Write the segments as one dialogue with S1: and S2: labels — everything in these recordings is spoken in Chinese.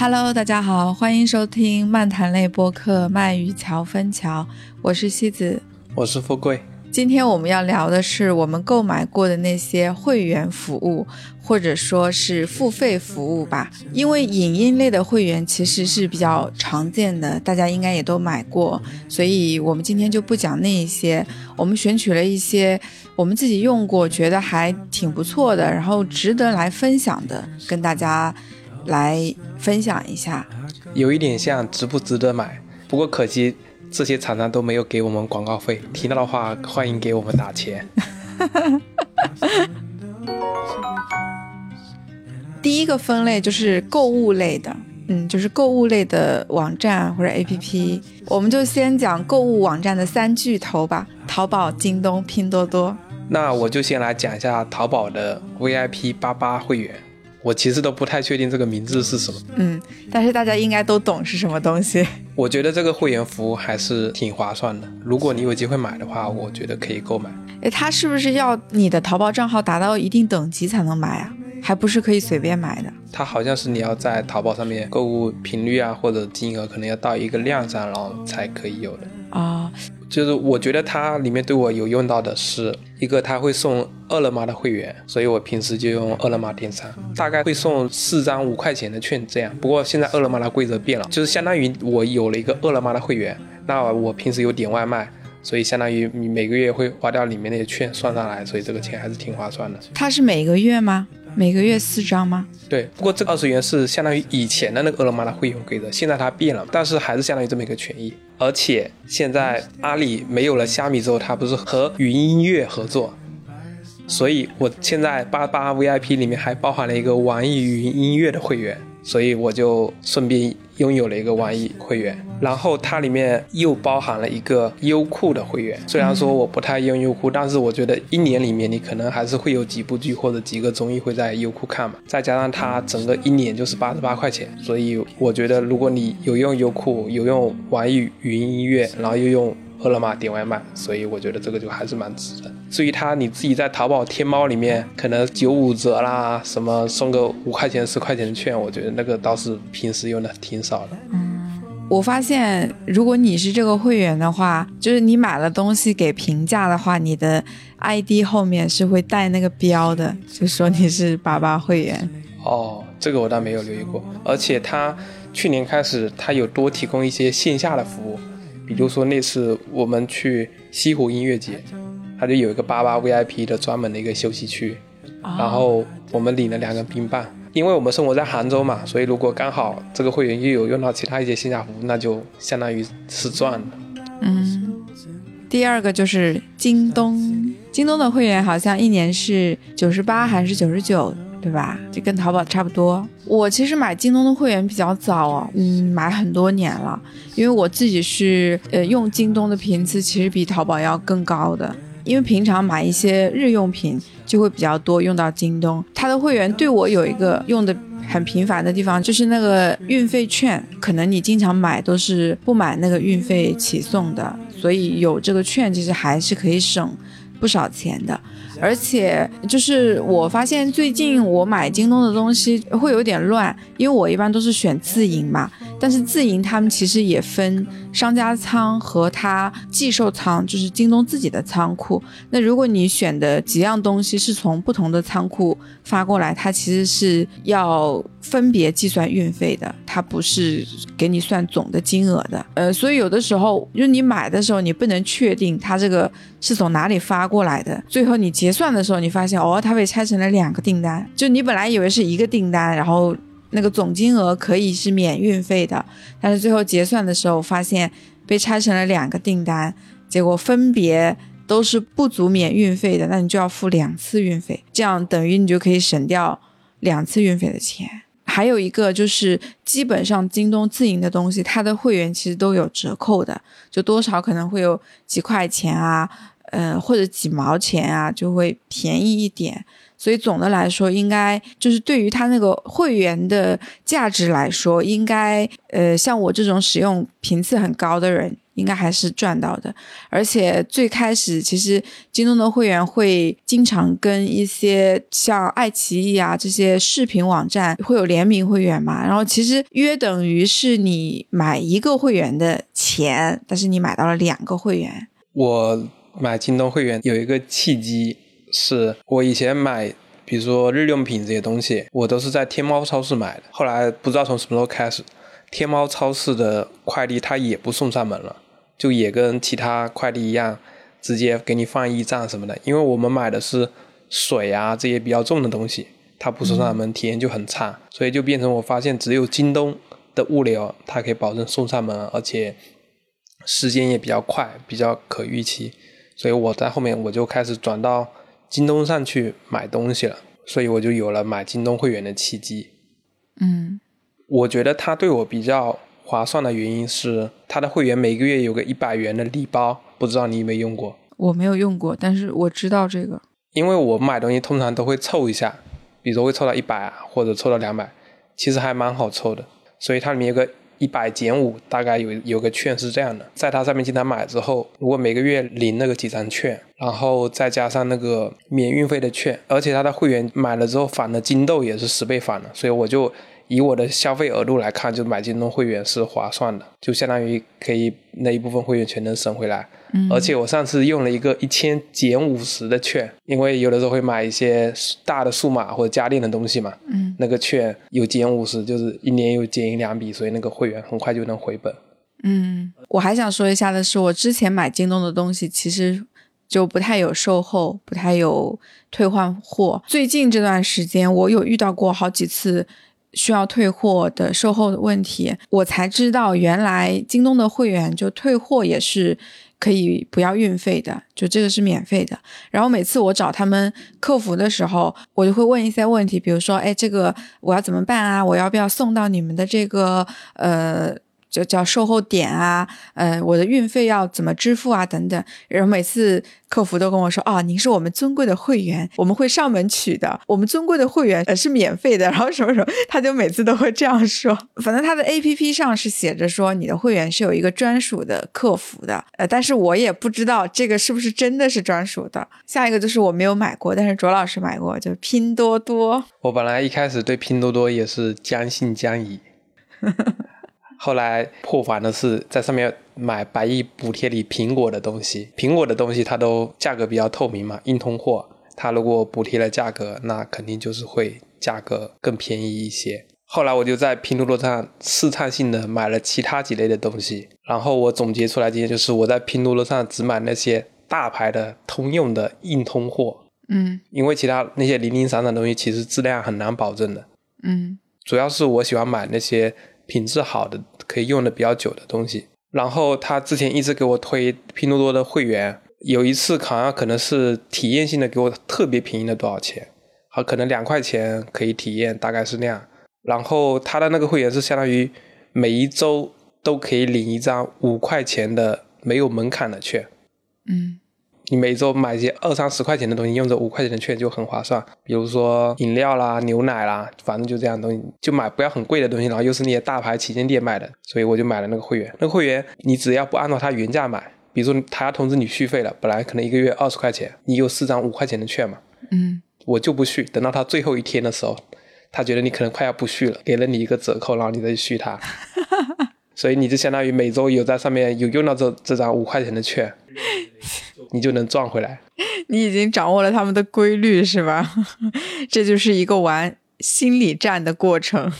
S1: Hello，大家好，欢迎收听漫谈类播客《漫与桥分桥》，我是西子，
S2: 我是富贵。
S1: 今天我们要聊的是我们购买过的那些会员服务，或者说是付费服务吧。因为影音类的会员其实是比较常见的，大家应该也都买过，所以我们今天就不讲那一些。我们选取了一些我们自己用过，觉得还挺不错的，然后值得来分享的，跟大家来分享一下。
S2: 有一点像值不值得买，不过可惜。这些厂商都没有给我们广告费，听到的话欢迎给我们打钱。
S1: 第一个分类就是购物类的，嗯，就是购物类的网站或者 APP，我们就先讲购物网站的三巨头吧：淘宝、京东、拼多多。
S2: 那我就先来讲一下淘宝的 VIP 八八会员。我其实都不太确定这个名字是什么，
S1: 嗯，但是大家应该都懂是什么东西。
S2: 我觉得这个会员服务还是挺划算的，如果你有机会买的话，我觉得可以购买。
S1: 哎，它是不是要你的淘宝账号达到一定等级才能买啊？还不是可以随便买的？
S2: 它好像是你要在淘宝上面购物频率啊，或者金额可能要到一个量上，然后才可以有的。
S1: 啊。
S2: 就是我觉得它里面对我有用到的是一个，他会送饿了么的会员，所以我平时就用饿了么点餐，大概会送四张五块钱的券这样。不过现在饿了么的规则变了，就是相当于我有了一个饿了么的会员，那我平时有点外卖，所以相当于你每个月会花掉里面那些券算上来，所以这个钱还是挺划算的。
S1: 它是每个月吗？每个月四张吗？
S2: 对，不过这个二十元是相当于以前的那个饿了么的会员规则，现在它变了，但是还是相当于这么一个权益。而且现在阿里没有了虾米之后，它不是和云音乐合作，所以我现在八八 VIP 里面还包含了一个网易云音乐的会员。所以我就顺便拥有了一个网易会员，然后它里面又包含了一个优酷的会员。虽然说我不太用优酷，但是我觉得一年里面你可能还是会有几部剧或者几个综艺会在优酷看嘛。再加上它整个一年就是八十八块钱，所以我觉得如果你有用优酷，有用网易云音乐，然后又用。饿了么点外卖，所以我觉得这个就还是蛮值的。至于它你自己在淘宝、天猫里面可能九五折啦，什么送个五块钱、十块钱的券，我觉得那个倒是平时用的挺少的。
S1: 嗯，我发现如果你是这个会员的话，就是你买了东西给评价的话，你的 ID 后面是会带那个标的，就说你是八八会员。
S2: 哦，这个我倒没有留意过。而且他去年开始，他有多提供一些线下的服务。比如说那次我们去西湖音乐节，它就有一个八八 VIP 的专门的一个休息区，然后我们领了两个冰棒。因为我们生活在杭州嘛，所以如果刚好这个会员又有用到其他一些线下服务，那就相当于是赚了。
S1: 嗯，第二个就是京东，京东的会员好像一年是九十八还是九十九？对吧？就跟淘宝差不多。我其实买京东的会员比较早，嗯，买很多年了。因为我自己是呃用京东的频次其实比淘宝要更高的，因为平常买一些日用品就会比较多用到京东。它的会员对我有一个用的很频繁的地方，就是那个运费券，可能你经常买都是不买那个运费起送的，所以有这个券其实还是可以省不少钱的。而且就是我发现最近我买京东的东西会有点乱，因为我一般都是选自营嘛。但是自营他们其实也分商家仓和它寄售仓，就是京东自己的仓库。那如果你选的几样东西是从不同的仓库发过来，它其实是要分别计算运费的，它不是给你算总的金额的。呃，所以有的时候就你买的时候，你不能确定它这个是从哪里发过来的。最后你结算的时候，你发现哦，它被拆成了两个订单，就你本来以为是一个订单，然后。那个总金额可以是免运费的，但是最后结算的时候发现被拆成了两个订单，结果分别都是不足免运费的，那你就要付两次运费，这样等于你就可以省掉两次运费的钱。还有一个就是，基本上京东自营的东西，它的会员其实都有折扣的，就多少可能会有几块钱啊，呃或者几毛钱啊，就会便宜一点。所以总的来说，应该就是对于他那个会员的价值来说，应该呃，像我这种使用频次很高的人，应该还是赚到的。而且最开始其实京东的会员会经常跟一些像爱奇艺啊这些视频网站会有联名会员嘛，然后其实约等于是你买一个会员的钱，但是你买到了两个会员。
S2: 我买京东会员有一个契机。是我以前买，比如说日用品这些东西，我都是在天猫超市买的。后来不知道从什么时候开始，天猫超市的快递它也不送上门了，就也跟其他快递一样，直接给你放驿站什么的。因为我们买的是水啊这些比较重的东西，它不送上门，体验就很差。所以就变成我发现只有京东的物流，它可以保证送上门，而且时间也比较快，比较可预期。所以我在后面我就开始转到。京东上去买东西了，所以我就有了买京东会员的契机。
S1: 嗯，
S2: 我觉得它对我比较划算的原因是，它的会员每个月有个一百元的礼包，不知道你有没有用过？
S1: 我没有用过，但是我知道这个。
S2: 因为我买东西通常都会凑一下，比如会凑到一百啊，或者凑到两百，其实还蛮好凑的。所以它里面有个。一百减五，大概有有个券是这样的，在它上面经常买之后，如果每个月领那个几张券，然后再加上那个免运费的券，而且它的会员买了之后返的金豆也是十倍返的，所以我就。以我的消费额度来看，就买京东会员是划算的，就相当于可以那一部分会员全能省回来。
S1: 嗯，
S2: 而且我上次用了一个一千减五十的券，因为有的时候会买一些大的数码或者家电的东西嘛。
S1: 嗯，
S2: 那个券有减五十，就是一年有减一两笔，所以那个会员很快就能回本。
S1: 嗯，我还想说一下的是，我之前买京东的东西其实就不太有售后，不太有退换货。最近这段时间，我有遇到过好几次。需要退货的售后的问题，我才知道原来京东的会员就退货也是可以不要运费的，就这个是免费的。然后每次我找他们客服的时候，我就会问一些问题，比如说，哎，这个我要怎么办啊？我要不要送到你们的这个呃？就叫售后点啊，呃，我的运费要怎么支付啊？等等。然后每次客服都跟我说：“哦，您是我们尊贵的会员，我们会上门取的。我们尊贵的会员呃是免费的。”然后什么什么，他就每次都会这样说。反正他的 A P P 上是写着说你的会员是有一个专属的客服的，呃，但是我也不知道这个是不是真的是专属的。下一个就是我没有买过，但是卓老师买过，就是拼多多。
S2: 我本来一开始对拼多多也是将信将疑。后来破防的是在上面买百亿补贴里苹果的东西，苹果的东西它都价格比较透明嘛，硬通货，它如果补贴了价格，那肯定就是会价格更便宜一些。后来我就在拼多多上试探性的买了其他几类的东西，然后我总结出来今天就是我在拼多多上只买那些大牌的通用的硬通货，
S1: 嗯，
S2: 因为其他那些零零散散的东西其实质量很难保证的，
S1: 嗯，
S2: 主要是我喜欢买那些。品质好的可以用的比较久的东西，然后他之前一直给我推拼多多的会员，有一次好像可能是体验性的给我特别便宜的多少钱，好可能两块钱可以体验，大概是那样。然后他的那个会员是相当于每一周都可以领一张五块钱的没有门槛的券，
S1: 嗯。
S2: 你每周买一些二三十块钱的东西，用这五块钱的券就很划算。比如说饮料啦、牛奶啦，反正就这样东西，就买不要很贵的东西，然后又是那些大牌旗舰店卖的，所以我就买了那个会员。那个会员你只要不按照它原价买，比如说他要通知你续费了，本来可能一个月二十块钱，你有四张五块钱的券嘛，
S1: 嗯，
S2: 我就不续，等到他最后一天的时候，他觉得你可能快要不续了，给了你一个折扣，然后你再去续它。所以你就相当于每周有在上面有用到这这张五块钱的券，你就能赚回来。
S1: 你已经掌握了他们的规律是吧？这就是一个玩心理战的过程。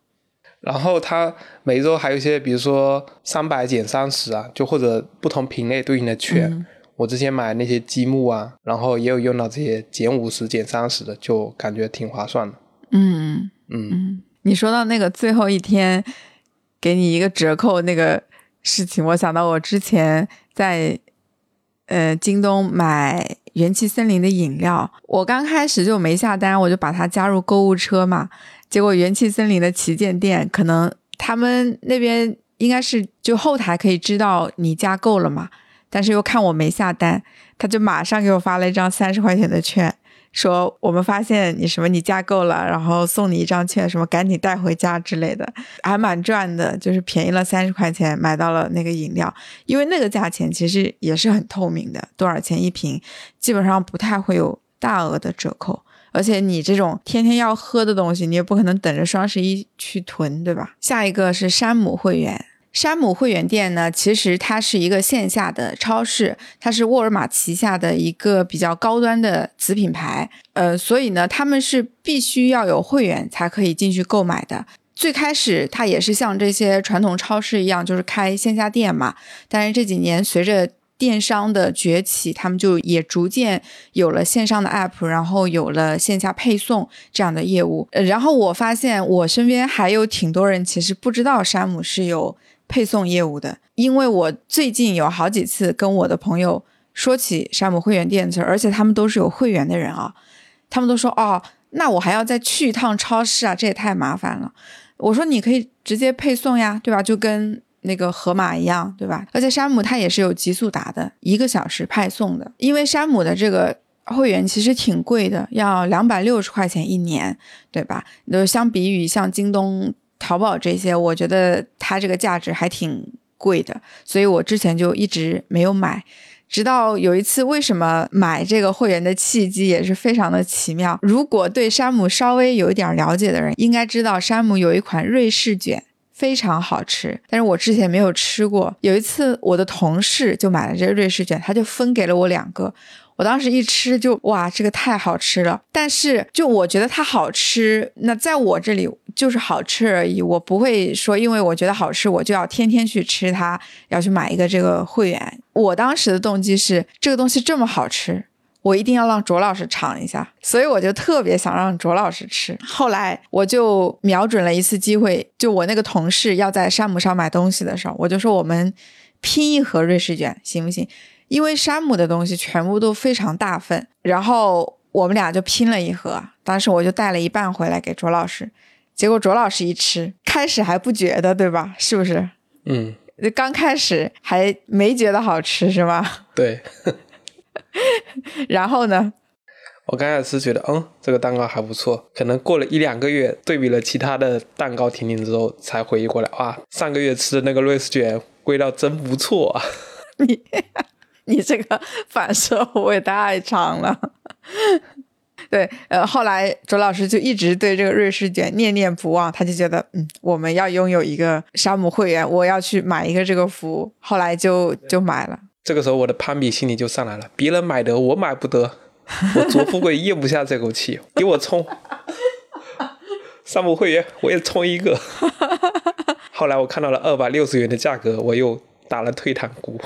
S2: 然后他每周还有一些，比如说三百减三十啊，就或者不同品类对应的券。我之前买那些积木啊，然后也有用到这些减五十、减三十的，就感觉挺划算的。
S1: 嗯嗯嗯。你说到那个最后一天。给你一个折扣那个事情，我想到我之前在呃京东买元气森林的饮料，我刚开始就没下单，我就把它加入购物车嘛。结果元气森林的旗舰店可能他们那边应该是就后台可以知道你加购了嘛，但是又看我没下单，他就马上给我发了一张三十块钱的券，说我们发现你什么你加购了，然后送你一张券，什么赶紧带回家之类的，还蛮赚的，就是便宜了三十块钱买到了那个饮料，因为那个价钱其实也是很透明的，多少钱一瓶，基本上不太会有大额的折扣。而且你这种天天要喝的东西，你也不可能等着双十一去囤，对吧？下一个是山姆会员。山姆会员店呢，其实它是一个线下的超市，它是沃尔玛旗下的一个比较高端的子品牌。呃，所以呢，他们是必须要有会员才可以进去购买的。最开始它也是像这些传统超市一样，就是开线下店嘛。但是这几年随着电商的崛起，他们就也逐渐有了线上的 app，然后有了线下配送这样的业务。呃，然后我发现我身边还有挺多人其实不知道山姆是有配送业务的，因为我最近有好几次跟我的朋友说起山姆会员店的事，而且他们都是有会员的人啊，他们都说哦，那我还要再去一趟超市啊，这也太麻烦了。我说你可以直接配送呀，对吧？就跟。那个盒马一样，对吧？而且山姆它也是有极速达的，一个小时派送的。因为山姆的这个会员其实挺贵的，要两百六十块钱一年，对吧？就相比于像京东、淘宝这些，我觉得它这个价值还挺贵的，所以我之前就一直没有买。直到有一次，为什么买这个会员的契机也是非常的奇妙。如果对山姆稍微有一点了解的人，应该知道山姆有一款瑞士卷。非常好吃，但是我之前没有吃过。有一次，我的同事就买了这个瑞士卷，他就分给了我两个。我当时一吃就哇，这个太好吃了。但是就我觉得它好吃，那在我这里就是好吃而已。我不会说，因为我觉得好吃，我就要天天去吃它，要去买一个这个会员。我当时的动机是，这个东西这么好吃。我一定要让卓老师尝一下，所以我就特别想让卓老师吃。后来我就瞄准了一次机会，就我那个同事要在山姆上买东西的时候，我就说我们拼一盒瑞士卷行不行？因为山姆的东西全部都非常大份，然后我们俩就拼了一盒。当时我就带了一半回来给卓老师，结果卓老师一吃，开始还不觉得，对吧？是不是？
S2: 嗯，
S1: 刚开始还没觉得好吃，是吗？
S2: 对。
S1: 然后呢？
S2: 我刚开始觉得，嗯，这个蛋糕还不错。可能过了一两个月，对比了其他的蛋糕婷婷之后，才回忆过来，哇，上个月吃的那个瑞士卷味道真不错啊！
S1: 你你这个 反射弧也太长了。对，呃，后来卓老师就一直对这个瑞士卷念念不忘，他就觉得，嗯，我们要拥有一个山姆会员，我要去买一个这个服务。后来就就买了。
S2: 这个时候，我的攀比心理就上来了。别人买得，我买不得。我卓富贵咽不下这口气，给我冲山姆会员，我也充一个。后来我看到了二百六十元的价格，我又打了退堂鼓。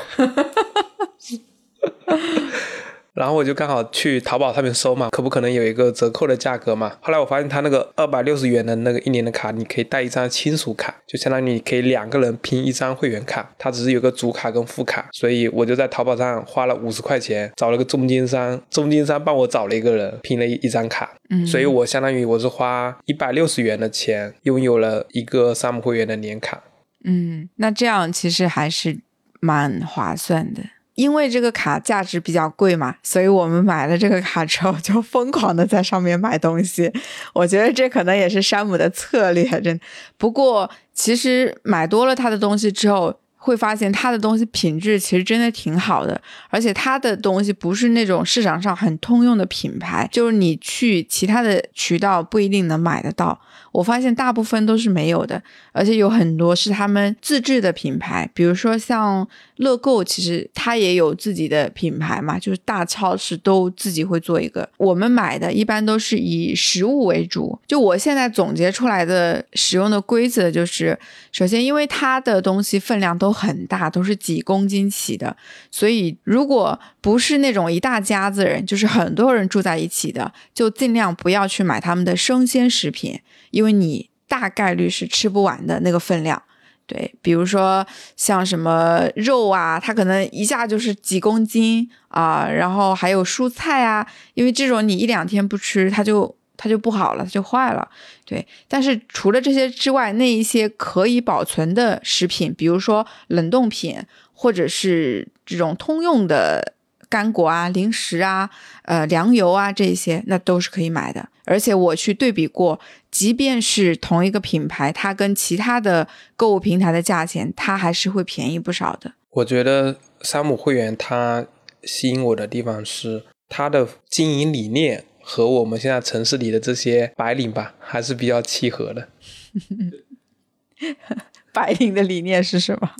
S2: 然后我就刚好去淘宝上面搜嘛，可不可能有一个折扣的价格嘛？后来我发现他那个二百六十元的那个一年的卡，你可以带一张亲属卡，就相当于你可以两个人拼一张会员卡，它只是有个主卡跟副卡，所以我就在淘宝上花了五十块钱找了个中间商，中间商帮我找了一个人拼了一一张卡，
S1: 嗯，
S2: 所以我相当于我是花一百六十元的钱拥有了一个山姆会员的年卡，
S1: 嗯，那这样其实还是蛮划算的。因为这个卡价值比较贵嘛，所以我们买了这个卡之后就疯狂的在上面买东西。我觉得这可能也是山姆的策略，真。不过其实买多了他的东西之后。会发现他的东西品质其实真的挺好的，而且他的东西不是那种市场上很通用的品牌，就是你去其他的渠道不一定能买得到。我发现大部分都是没有的，而且有很多是他们自制的品牌，比如说像乐购，其实它也有自己的品牌嘛，就是大超市都自己会做一个。我们买的一般都是以食物为主，就我现在总结出来的使用的规则就是，首先因为它的东西分量都。很大，都是几公斤起的，所以如果不是那种一大家子人，就是很多人住在一起的，就尽量不要去买他们的生鲜食品，因为你大概率是吃不完的那个分量。对，比如说像什么肉啊，它可能一下就是几公斤啊，然后还有蔬菜啊，因为这种你一两天不吃，它就。它就不好了，它就坏了。对，但是除了这些之外，那一些可以保存的食品，比如说冷冻品，或者是这种通用的干果啊、零食啊、呃粮油啊这些，那都是可以买的。而且我去对比过，即便是同一个品牌，它跟其他的购物平台的价钱，它还是会便宜不少的。
S2: 我觉得山姆会员它吸引我的地方是它的经营理念和我们现在城市里的这些白领吧，还是比较契合的。
S1: 白领的理念是什么？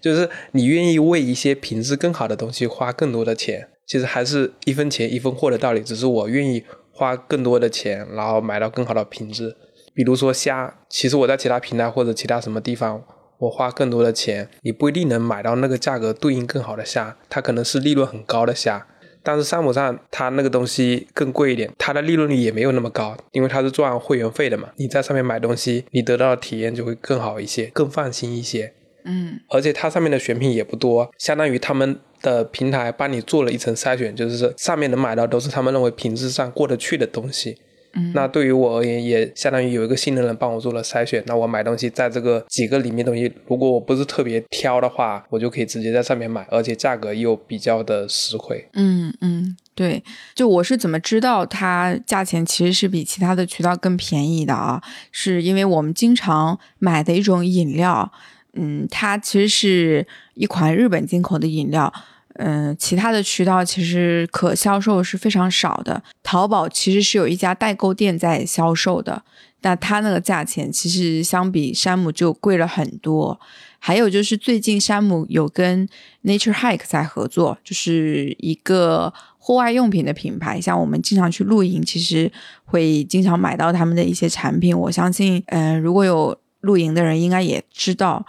S2: 就是你愿意为一些品质更好的东西花更多的钱，其实还是一分钱一分货的道理，只是我愿意花更多的钱，然后买到更好的品质。比如说虾，其实我在其他平台或者其他什么地方，我花更多的钱，你不一定能买到那个价格对应更好的虾，它可能是利润很高的虾。但是山姆上它那个东西更贵一点，它的利润率也没有那么高，因为它是赚会员费的嘛。你在上面买东西，你得到的体验就会更好一些，更放心一些。
S1: 嗯，
S2: 而且它上面的选品也不多，相当于他们的平台帮你做了一层筛选，就是上面能买到都是他们认为品质上过得去的东西。
S1: 嗯，
S2: 那对于我而言，也相当于有一个信任人帮我做了筛选。那我买东西，在这个几个里面东西，如果我不是特别挑的话，我就可以直接在上面买，而且价格又比较的实惠。
S1: 嗯嗯，对，就我是怎么知道它价钱其实是比其他的渠道更便宜的啊？是因为我们经常买的一种饮料。嗯，它其实是一款日本进口的饮料，嗯，其他的渠道其实可销售是非常少的。淘宝其实是有一家代购店在销售的，那它那个价钱其实相比山姆就贵了很多。还有就是最近山姆有跟 Nature Hike 在合作，就是一个户外用品的品牌，像我们经常去露营，其实会经常买到他们的一些产品。我相信，嗯，如果有露营的人应该也知道，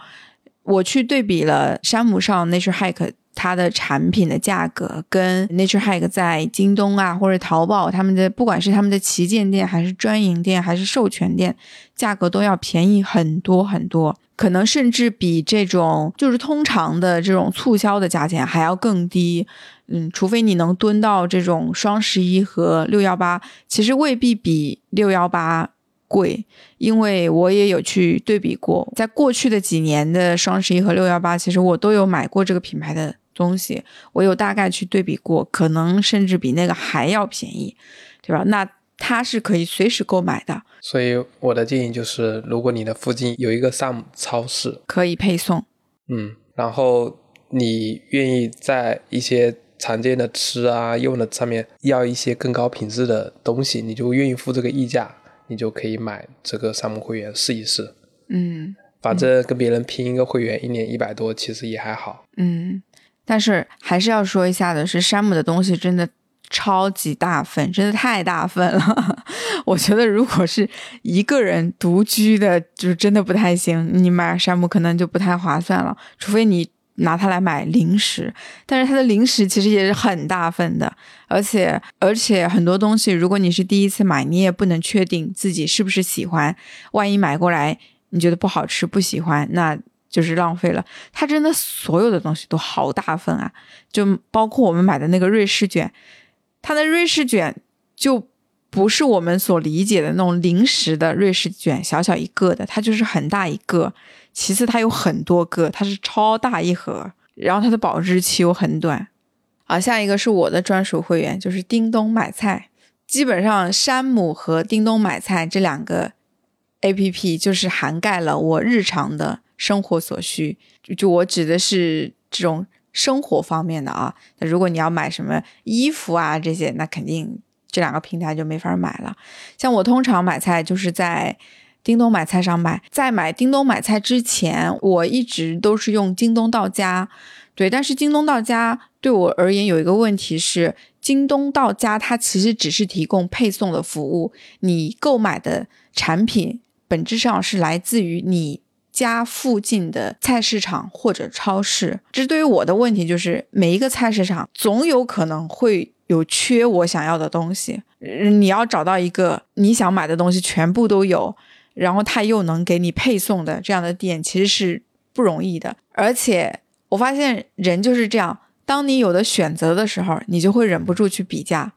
S1: 我去对比了山姆上 Nature Hike 它的产品的价格，跟 Nature Hike 在京东啊或者淘宝他们的不管是他们的旗舰店还是专营店还是授权店，价格都要便宜很多很多，可能甚至比这种就是通常的这种促销的价钱还要更低。嗯，除非你能蹲到这种双十一和六幺八，其实未必比六幺八。贵，因为我也有去对比过，在过去的几年的双十一和六幺八，其实我都有买过这个品牌的东西，我有大概去对比过，可能甚至比那个还要便宜，对吧？那它是可以随时购买的。
S2: 所以我的建议就是，如果你的附近有一个 Sam 超市，
S1: 可以配送，
S2: 嗯，然后你愿意在一些常见的吃啊用的上面要一些更高品质的东西，你就愿意付这个溢价。你就可以买这个山姆会员试一试，
S1: 嗯，
S2: 反正跟别人拼一个会员，一年一百多，其实也还好，
S1: 嗯。但是还是要说一下的是，山姆的东西真的超级大份，真的太大份了。我觉得如果是一个人独居的，就真的不太行，你买山姆可能就不太划算了，除非你。拿它来买零食，但是它的零食其实也是很大份的，而且而且很多东西，如果你是第一次买，你也不能确定自己是不是喜欢。万一买过来你觉得不好吃、不喜欢，那就是浪费了。它真的所有的东西都好大份啊，就包括我们买的那个瑞士卷，它的瑞士卷就不是我们所理解的那种零食的瑞士卷，小小一个的，它就是很大一个。其次，它有很多个，它是超大一盒，然后它的保质期又很短。啊，下一个是我的专属会员，就是叮咚买菜。基本上，山姆和叮咚买菜这两个 A P P 就是涵盖了我日常的生活所需。就就我指的是这种生活方面的啊。那如果你要买什么衣服啊这些，那肯定这两个平台就没法买了。像我通常买菜就是在。叮咚买菜上买，在买叮咚买菜之前，我一直都是用京东到家，对。但是京东到家对我而言有一个问题是，京东到家它其实只是提供配送的服务，你购买的产品本质上是来自于你家附近的菜市场或者超市。这对于我的问题就是，每一个菜市场总有可能会有缺我想要的东西，你要找到一个你想买的东西全部都有。然后他又能给你配送的这样的店，其实是不容易的。而且我发现人就是这样，当你有的选择的时候，你就会忍不住去比价；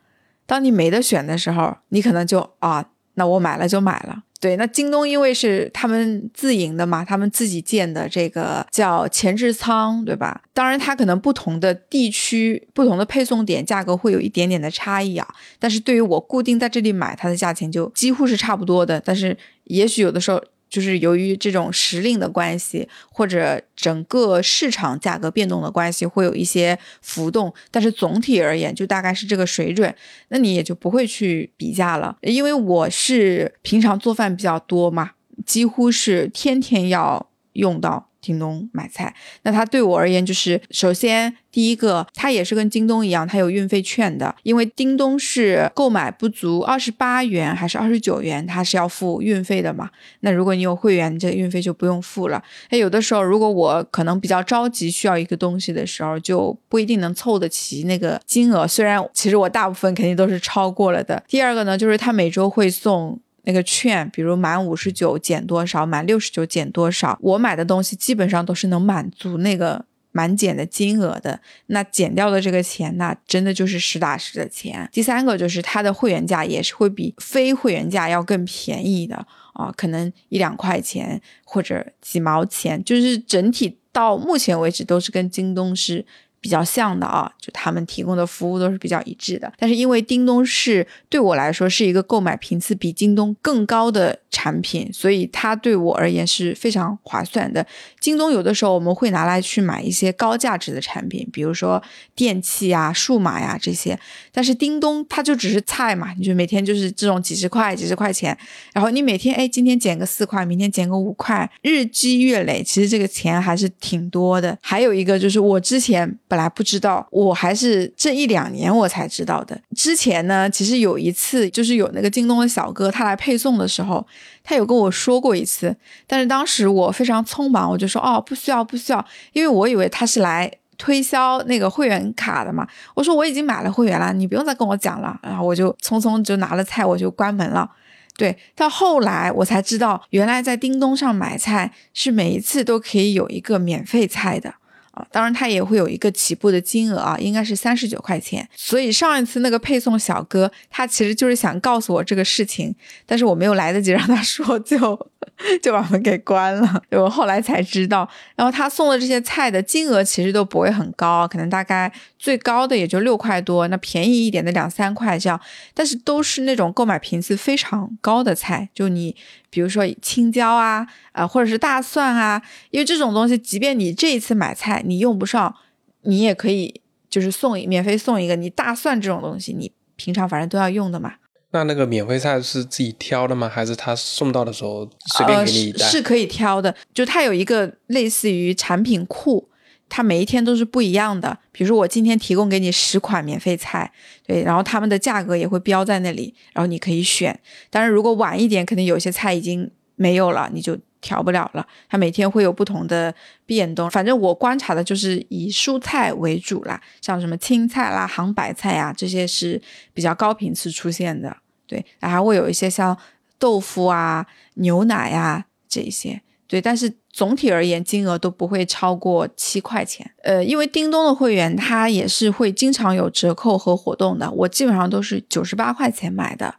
S1: 当你没得选的时候，你可能就啊，那我买了就买了。对，那京东因为是他们自营的嘛，他们自己建的这个叫前置仓，对吧？当然，它可能不同的地区、不同的配送点价格会有一点点的差异啊。但是对于我固定在这里买，它的价钱就几乎是差不多的。但是也许有的时候。就是由于这种时令的关系，或者整个市场价格变动的关系，会有一些浮动。但是总体而言，就大概是这个水准，那你也就不会去比价了。因为我是平常做饭比较多嘛，几乎是天天要用到。京东买菜，那它对我而言就是，首先第一个，它也是跟京东一样，它有运费券的，因为京东是购买不足二十八元还是二十九元，它是要付运费的嘛。那如果你有会员，这个运费就不用付了。那有的时候，如果我可能比较着急需要一个东西的时候，就不一定能凑得齐那个金额。虽然其实我大部分肯定都是超过了的。第二个呢，就是它每周会送。那个券，比如满五十九减多少，满六十九减多少，我买的东西基本上都是能满足那个满减的金额的。那减掉的这个钱，那真的就是实打实的钱。第三个就是它的会员价也是会比非会员价要更便宜的啊，可能一两块钱或者几毛钱，就是整体到目前为止都是跟京东是。比较像的啊，就他们提供的服务都是比较一致的。但是因为叮咚是对我来说是一个购买频次比京东更高的产品，所以它对我而言是非常划算的。京东有的时候我们会拿来去买一些高价值的产品，比如说电器呀、数码呀这些。但是叮咚它就只是菜嘛，你就每天就是这种几十块、几十块钱，然后你每天哎今天减个四块，明天减个五块，日积月累，其实这个钱还是挺多的。还有一个就是我之前。本来不知道，我还是这一两年我才知道的。之前呢，其实有一次，就是有那个京东的小哥他来配送的时候，他有跟我说过一次。但是当时我非常匆忙，我就说哦，不需要，不需要，因为我以为他是来推销那个会员卡的嘛。我说我已经买了会员了，你不用再跟我讲了。然后我就匆匆就拿了菜，我就关门了。对，到后来我才知道，原来在叮咚上买菜是每一次都可以有一个免费菜的。啊，当然它也会有一个起步的金额啊，应该是三十九块钱。所以上一次那个配送小哥，他其实就是想告诉我这个事情，但是我没有来得及让他说，就 就把门给关了。我后来才知道，然后他送的这些菜的金额其实都不会很高，可能大概最高的也就六块多，那便宜一点的两三块这样，但是都是那种购买频次非常高的菜，就你。比如说青椒啊，啊，或者是大蒜啊，因为这种东西，即便你这一次买菜你用不上，你也可以就是送免费送一个。你大蒜这种东西，你平常反正都要用的嘛。
S2: 那那个免费菜是自己挑的吗？还是他送到的时候随便给你一袋？
S1: 是可以挑的，就它有一个类似于产品库。它每一天都是不一样的，比如说我今天提供给你十款免费菜，对，然后他们的价格也会标在那里，然后你可以选。当然，如果晚一点，可能有些菜已经没有了，你就调不了了。它每天会有不同的变动，反正我观察的就是以蔬菜为主啦，像什么青菜啦、杭白菜呀，这些是比较高频次出现的。对，还会有一些像豆腐啊、牛奶呀这些。对，但是总体而言，金额都不会超过七块钱。呃，因为叮咚的会员，它也是会经常有折扣和活动的。我基本上都是九十八块钱买的，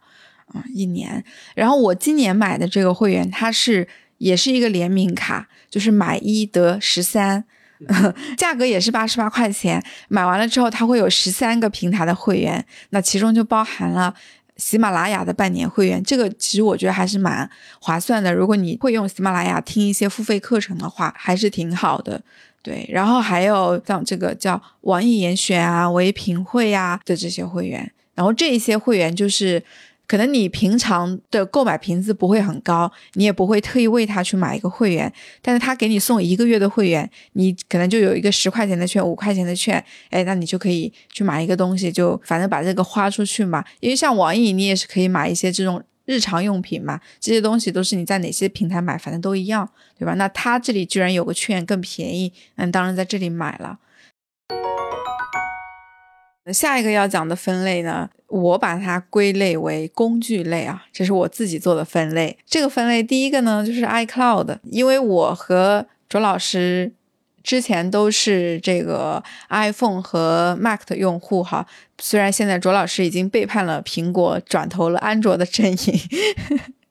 S1: 嗯，一年。然后我今年买的这个会员，它是也是一个联名卡，就是买一得十三，价格也是八十八块钱。买完了之后，它会有十三个平台的会员，那其中就包含了。喜马拉雅的半年会员，这个其实我觉得还是蛮划算的。如果你会用喜马拉雅听一些付费课程的话，还是挺好的。对，然后还有像这个叫网易严选啊、唯品会呀的这些会员，然后这些会员就是。可能你平常的购买频次不会很高，你也不会特意为他去买一个会员，但是他给你送一个月的会员，你可能就有一个十块钱的券、五块钱的券，哎，那你就可以去买一个东西，就反正把这个花出去嘛。因为像网易，你也是可以买一些这种日常用品嘛，这些东西都是你在哪些平台买，反正都一样，对吧？那他这里居然有个券更便宜，嗯，当然在这里买了。下一个要讲的分类呢，我把它归类为工具类啊，这是我自己做的分类。这个分类第一个呢就是 iCloud，因为我和卓老师之前都是这个 iPhone 和 Mac 的用户哈，虽然现在卓老师已经背叛了苹果，转投了安卓的阵营。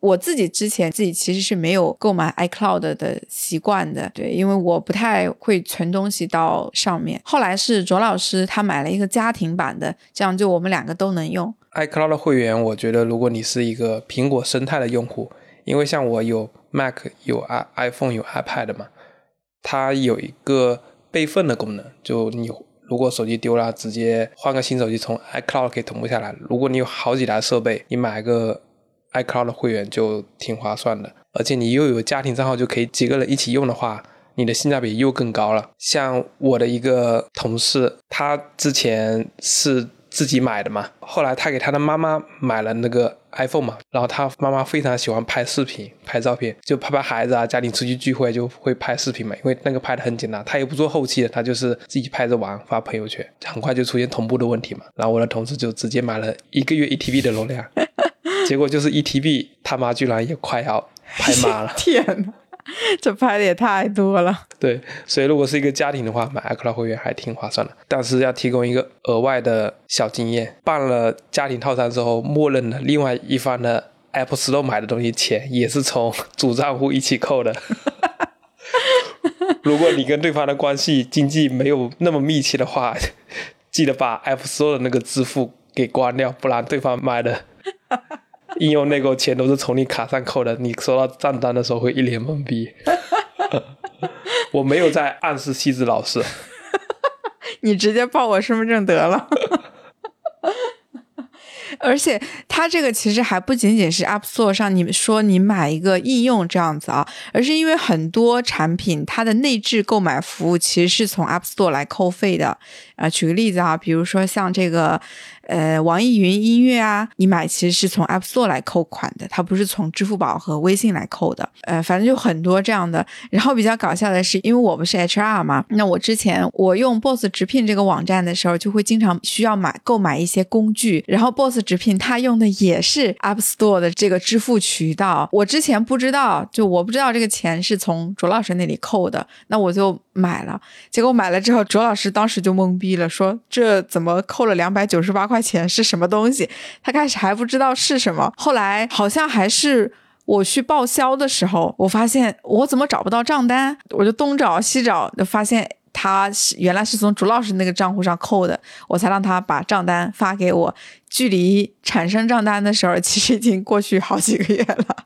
S1: 我自己之前自己其实是没有购买 iCloud 的习惯的，对，因为我不太会存东西到上面。后来是卓老师他买了一个家庭版的，这样就我们两个都能用。
S2: iCloud 会员，我觉得如果你是一个苹果生态的用户，因为像我有 Mac、有 i iPhone、有 iPad 嘛，它有一个备份的功能，就你如果手机丢了，直接换个新手机从 iCloud 可以同步下来。如果你有好几台设备，你买个。iCloud 会员就挺划算的，而且你又有家庭账号，就可以几个人一起用的话，你的性价比又更高了。像我的一个同事，他之前是自己买的嘛，后来他给他的妈妈买了那个 iPhone 嘛，然后他妈妈非常喜欢拍视频、拍照片，就拍拍孩子啊，家庭出去聚会就会拍视频嘛，因为那个拍的很简单，他也不做后期的，他就是自己拍着玩发朋友圈，很快就出现同步的问题嘛。然后我的同事就直接买了一个月一 TB 的容量。结果就是一 TB，他妈居然也快要拍麻了！
S1: 天呐，这拍的也太多了。
S2: 对，所以如果是一个家庭的话，买 iCloud 会员还挺划算的。但是要提供一个额外的小经验：办了家庭套餐之后，默认的另外一方的 Apple Store 买的东西钱也是从主账户一起扣的。如果你跟对方的关系经济没有那么密切的话，记得把 Apple Store 的那个支付给关掉，不然对方买的。应用那个钱都是从你卡上扣的，你收到账单的时候会一脸懵逼。我没有在暗示西子老师，
S1: 你直接报我身份证得了。而且它这个其实还不仅仅是 App Store 上，你说你买一个应用这样子啊，而是因为很多产品它的内置购买服务其实是从 App Store 来扣费的。啊，举个例子啊，比如说像这个。呃，网易云音乐啊，你买其实是从 App Store 来扣款的，它不是从支付宝和微信来扣的。呃，反正就很多这样的。然后比较搞笑的是，因为我不是 HR 嘛，那我之前我用 Boss 直聘这个网站的时候，就会经常需要买购买一些工具。然后 Boss 直聘它用的也是 App Store 的这个支付渠道。我之前不知道，就我不知道这个钱是从卓老师那里扣的，那我就买了。结果买了之后，卓老师当时就懵逼了，说这怎么扣了两百九十八块？钱是什么东西？他开始还不知道是什么，后来好像还是我去报销的时候，我发现我怎么找不到账单，我就东找西找，就发现他原来是从朱老师那个账户上扣的，我才让他把账单发给我。距离产生账单的时候，其实已经过去好几个月了。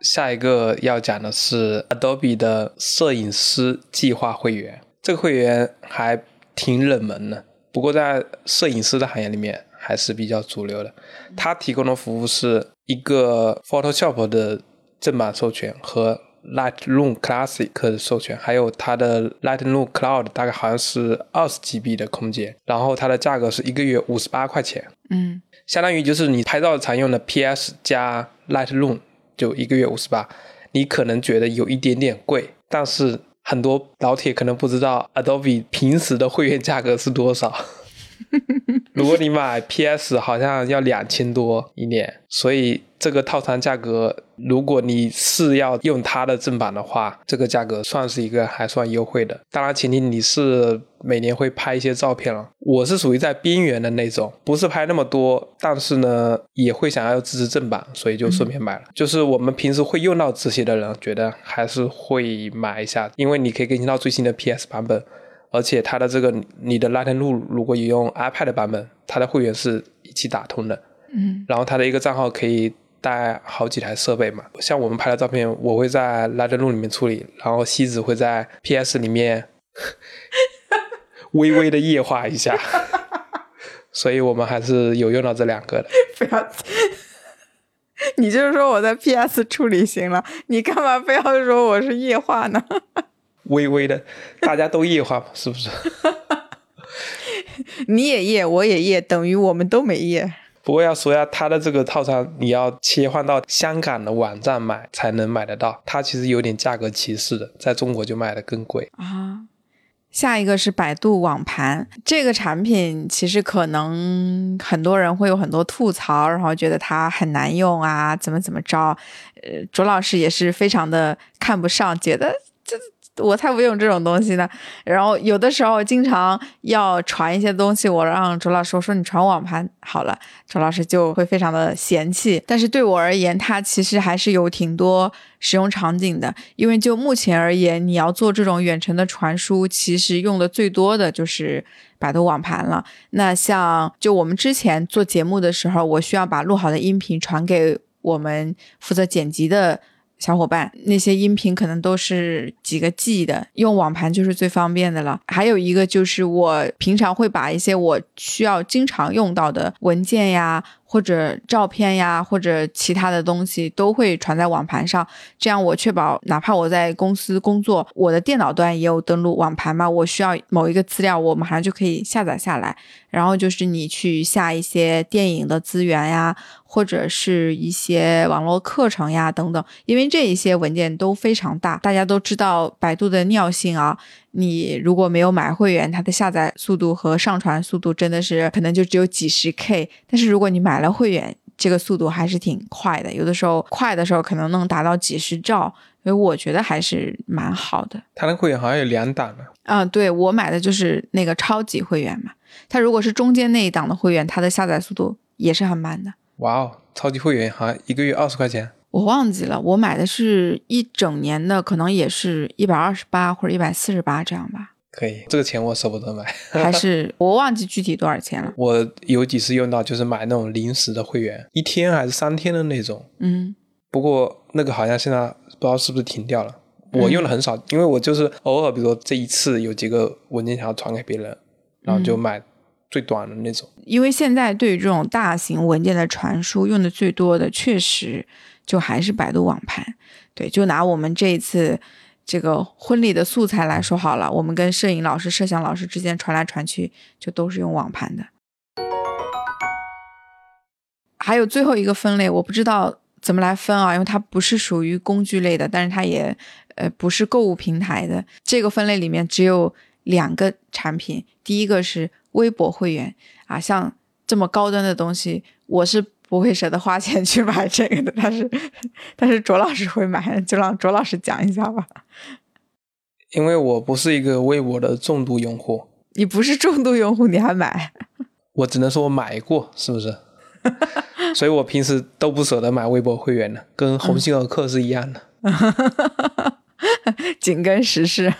S2: 下一个要讲的是 Adobe 的摄影师计划会员，这个会员还。挺冷门的，不过在摄影师的行业里面还是比较主流的。它提供的服务是一个 Photoshop 的正版授权和 Lightroom Classic 的授权，还有它的 Lightroom Cloud 大概好像是二十 GB 的空间，然后它的价格是一个月五十八块钱，
S1: 嗯，
S2: 相当于就是你拍照常用的 PS 加 Lightroom 就一个月五十八，你可能觉得有一点点贵，但是。很多老铁可能不知道，Adobe 平时的会员价格是多少。如果你买 PS，好像要两千多一年，所以。这个套餐价格，如果你是要用它的正版的话，这个价格算是一个还算优惠的。当然，前提你是每年会拍一些照片了。我是属于在边缘的那种，不是拍那么多，但是呢，也会想要支持正版，所以就顺便买了。就是我们平时会用到这些的人，觉得还是会买一下，因为你可以更新到最新的 PS 版本，而且它的这个你的 Lightroom 如果你用 iPad 版本，它的会员是一起打通的。
S1: 嗯，
S2: 然后它的一个账号可以。带好几台设备嘛，像我们拍的照片，我会在 Lightroom 里面处理，然后西子会在 PS 里面 微微的液化一下，所以我们还是有用到这两个的。
S1: 不要，你就是说我在 PS 处理行了，你干嘛非要说我是液化呢？
S2: 微微的，大家都液化嘛，是不是？
S1: 你也液，我也液，等于我们都没液。
S2: 不过要说一下，它的这个套餐你要切换到香港的网站买才能买得到，它其实有点价格歧视的，在中国就卖的更贵
S1: 啊。下一个是百度网盘这个产品，其实可能很多人会有很多吐槽，然后觉得它很难用啊，怎么怎么着。呃，卓老师也是非常的看不上，觉得我才不用这种东西呢。然后有的时候经常要传一些东西，我让周老师我说你传网盘好了，周老师就会非常的嫌弃。但是对我而言，它其实还是有挺多使用场景的。因为就目前而言，你要做这种远程的传输，其实用的最多的就是百度网盘了。那像就我们之前做节目的时候，我需要把录好的音频传给我们负责剪辑的。小伙伴，那些音频可能都是几个 G 的，用网盘就是最方便的了。还有一个就是我平常会把一些我需要经常用到的文件呀。或者照片呀，或者其他的东西都会传在网盘上，这样我确保哪怕我在公司工作，我的电脑端也有登录网盘嘛，我需要某一个资料，我马上就可以下载下来。然后就是你去下一些电影的资源呀，或者是一些网络课程呀等等，因为这一些文件都非常大，大家都知道百度的尿性啊。你如果没有买会员，它的下载速度和上传速度真的是可能就只有几十 K。但是如果你买了会员，这个速度还是挺快的，有的时候快的时候可能能达到几十兆，所以我觉得还是蛮好的。
S2: 它的会员好像有两档呢。
S1: 嗯，对我买的就是那个超级会员嘛。它如果是中间那一档的会员，它的下载速度也是很慢的。
S2: 哇哦，超级会员好像一个月二十块钱。
S1: 我忘记了，我买的是一整年的，可能也是一百二十八或者一百四十八这样吧。
S2: 可以，这个钱我舍不得买。
S1: 还是 我忘记具体多少钱了。
S2: 我有几次用到，就是买那种临时的会员，一天还是三天的那种。
S1: 嗯。
S2: 不过那个好像现在不知道是不是停掉了。我用的很少，因为我就是偶尔，比如说这一次有几个文件想要传给别人，然后就买最短的那种。
S1: 因为现在对于这种大型文件的传输，用的最多的确实。就还是百度网盘，对，就拿我们这一次这个婚礼的素材来说好了，我们跟摄影老师、摄像老师之间传来传去，就都是用网盘的。还有最后一个分类，我不知道怎么来分啊，因为它不是属于工具类的，但是它也呃不是购物平台的。这个分类里面只有两个产品，第一个是微博会员啊，像这么高端的东西，我是。不会舍得花钱去买这个的，但是 但是卓老师会买，就让卓老师讲一下吧。
S2: 因为我不是一个微博的重度用户，
S1: 你不是重度用户，你还买？
S2: 我只能说我买过，是不是？所以我平时都不舍得买微博会员的，跟鸿星尔克是一样的。
S1: 紧跟时事。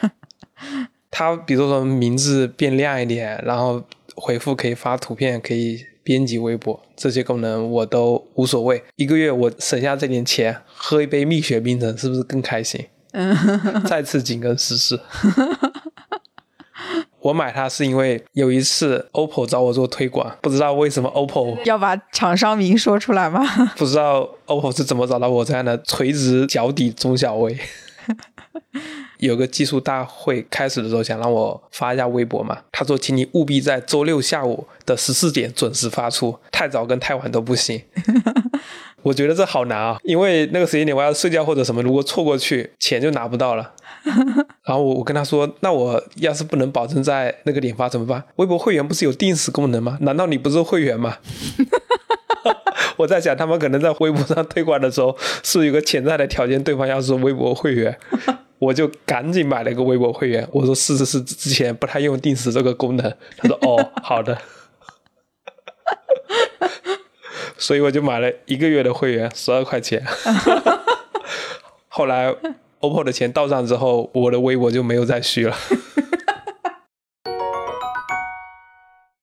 S2: 他比如说名字变亮一点，然后回复可以发图片，可以。编辑微博这些功能我都无所谓，一个月我省下这点钱，喝一杯蜜雪冰城是不是更开心？再次紧跟时事。我买它是因为有一次 OPPO 找我做推广，不知道为什么 OPPO
S1: 要把厂商名说出来吗？
S2: 不知道 OPPO 是怎么找到我这样的垂直脚底中小微。有个技术大会开始的时候，想让我发一下微博嘛。他说：“请你务必在周六下午的十四点准时发出，太早跟太晚都不行。”我觉得这好难啊，因为那个时间点我要睡觉或者什么，如果错过去，钱就拿不到了。然后我我跟他说：“那我要是不能保证在那个点发怎么办？微博会员不是有定时功能吗？难道你不是会员吗？” 我在想，他们可能在微博上推广的时候，是有个潜在的条件，对方要是微博会员。我就赶紧买了个微博会员。我说是是是，之前不太用定时这个功能。他说 哦，好的。所以我就买了一个月的会员，十二块钱。后来 OPPO 的钱到账之后，我的微博就没有再续了。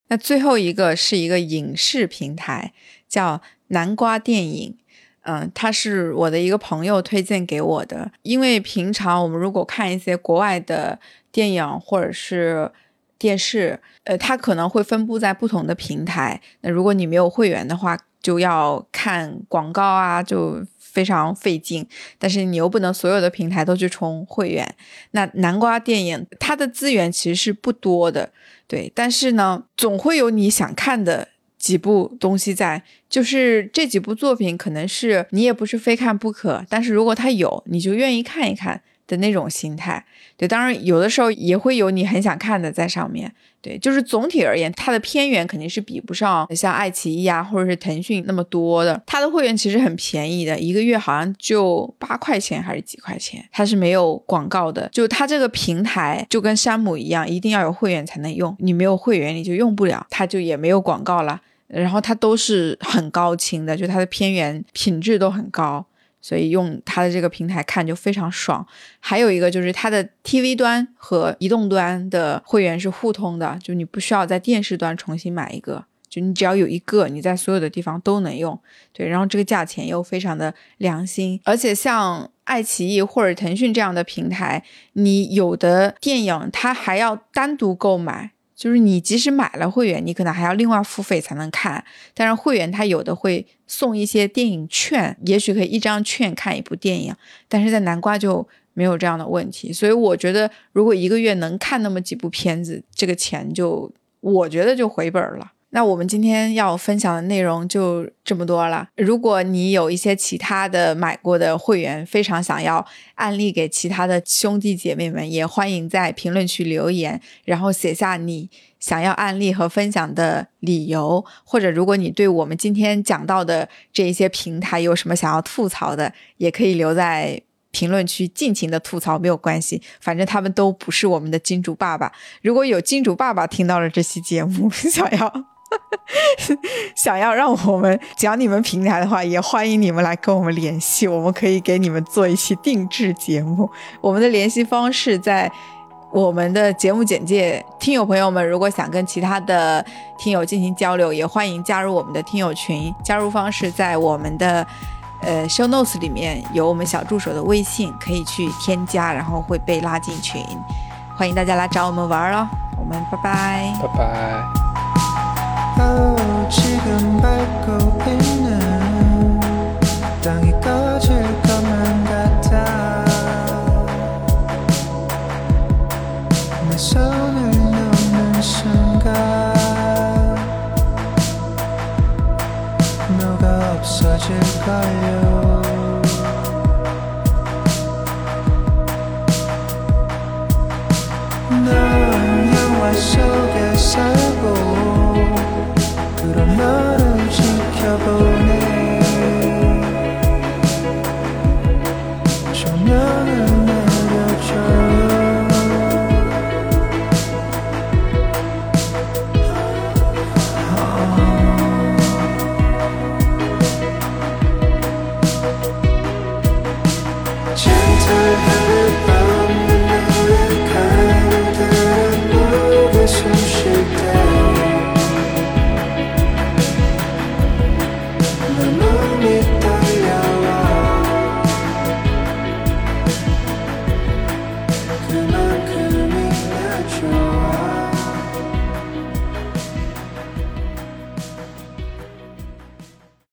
S1: 那最后一个是一个影视平台，叫南瓜电影。嗯，他是我的一个朋友推荐给我的。因为平常我们如果看一些国外的电影或者是电视，呃，它可能会分布在不同的平台。那如果你没有会员的话，就要看广告啊，就非常费劲。但是你又不能所有的平台都去充会员。那南瓜电影它的资源其实是不多的，对，但是呢，总会有你想看的。几部东西在，就是这几部作品，可能是你也不是非看不可，但是如果它有，你就愿意看一看，的那种心态。对，当然有的时候也会有你很想看的在上面。对，就是总体而言，它的片源肯定是比不上像爱奇艺啊或者是腾讯那么多的。它的会员其实很便宜的，一个月好像就八块钱还是几块钱，它是没有广告的。就它这个平台就跟山姆一样，一定要有会员才能用，你没有会员你就用不了，它就也没有广告了。然后它都是很高清的，就它的片源品质都很高。所以用它的这个平台看就非常爽。还有一个就是它的 TV 端和移动端的会员是互通的，就你不需要在电视端重新买一个，就你只要有一个，你在所有的地方都能用。对，然后这个价钱又非常的良心，而且像爱奇艺或者腾讯这样的平台，你有的电影它还要单独购买。就是你即使买了会员，你可能还要另外付费才能看。但是会员他有的会送一些电影券，也许可以一张券看一部电影。但是在南瓜就没有这样的问题，所以我觉得如果一个月能看那么几部片子，这个钱就我觉得就回本了。那我们今天要分享的内容就这么多了。如果你有一些其他的买过的会员，非常想要案例给其他的兄弟姐妹们，也欢迎在评论区留言，然后写下你想要案例和分享的理由。或者，如果你对我们今天讲到的这一些平台有什么想要吐槽的，也可以留在评论区尽情的吐槽，没有关系，反正他们都不是我们的金主爸爸。如果有金主爸爸听到了这期节目，想要。想要让我们讲你们平台的话，也欢迎你们来跟我们联系，我们可以给你们做一期定制节目。我们的联系方式在我们的节目简介。听友朋友们，如果想跟其他的听友进行交流，也欢迎加入我们的听友群。加入方式在我们的呃 show notes 里面有我们小助手的微信，可以去添加，然后会被拉进群。欢迎大家来找我们玩哦。我们拜拜，
S2: 拜拜。
S3: 지금 밟고 있는